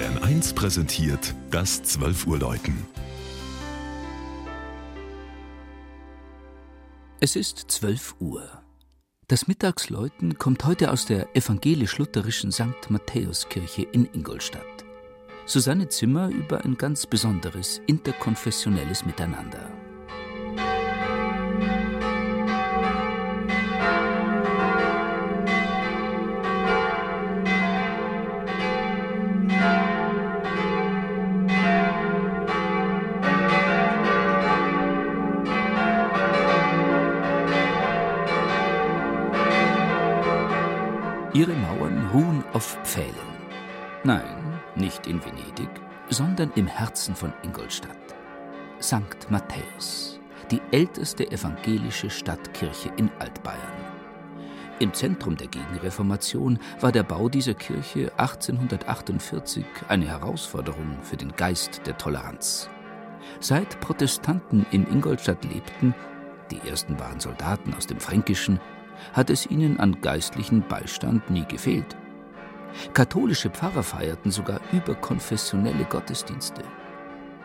Bayern 1 präsentiert das 12 Uhr Läuten. Es ist 12 Uhr. Das Mittagsläuten kommt heute aus der evangelisch-lutherischen St. Matthäuskirche in Ingolstadt. Susanne Zimmer über ein ganz besonderes interkonfessionelles Miteinander. Ihre Mauern ruhen auf Pfählen. Nein, nicht in Venedig, sondern im Herzen von Ingolstadt. St. Matthäus, die älteste evangelische Stadtkirche in Altbayern. Im Zentrum der Gegenreformation war der Bau dieser Kirche 1848 eine Herausforderung für den Geist der Toleranz. Seit Protestanten in Ingolstadt lebten, die ersten waren Soldaten aus dem Fränkischen, hat es ihnen an geistlichen Beistand nie gefehlt. Katholische Pfarrer feierten sogar überkonfessionelle Gottesdienste.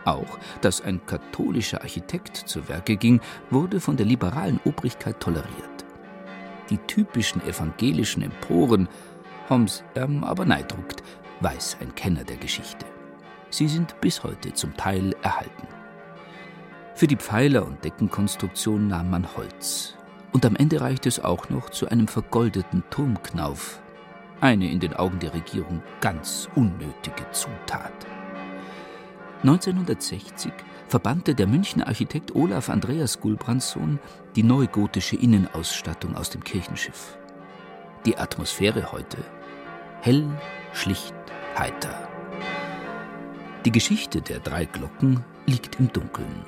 Auch, dass ein katholischer Architekt zu Werke ging, wurde von der liberalen Obrigkeit toleriert. Die typischen evangelischen Emporen, Homs ähm, aber neidruckt, weiß ein Kenner der Geschichte. Sie sind bis heute zum Teil erhalten. Für die Pfeiler und Deckenkonstruktion nahm man Holz, und am Ende reicht es auch noch zu einem vergoldeten Turmknauf. Eine in den Augen der Regierung ganz unnötige Zutat. 1960 verbannte der Münchner Architekt Olaf Andreas Gulbrandssohn die neugotische Innenausstattung aus dem Kirchenschiff. Die Atmosphäre heute hell, schlicht, heiter. Die Geschichte der drei Glocken liegt im Dunkeln.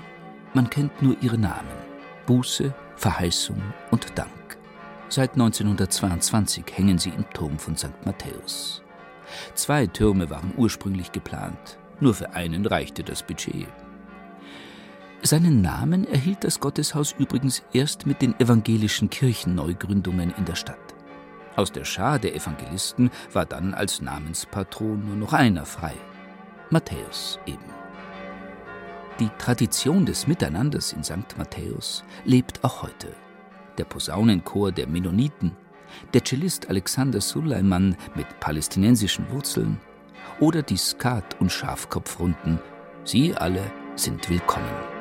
Man kennt nur ihre Namen: Buße, Verheißung und Dank. Seit 1922 hängen sie im Turm von St. Matthäus. Zwei Türme waren ursprünglich geplant, nur für einen reichte das Budget. Seinen Namen erhielt das Gotteshaus übrigens erst mit den evangelischen Kirchenneugründungen in der Stadt. Aus der Schar der Evangelisten war dann als Namenspatron nur noch einer frei, Matthäus eben. Die Tradition des Miteinanders in St. Matthäus lebt auch heute. Der Posaunenchor der Mennoniten, der Cellist Alexander Suleiman mit palästinensischen Wurzeln oder die Skat- und Schafkopfrunden, sie alle sind willkommen.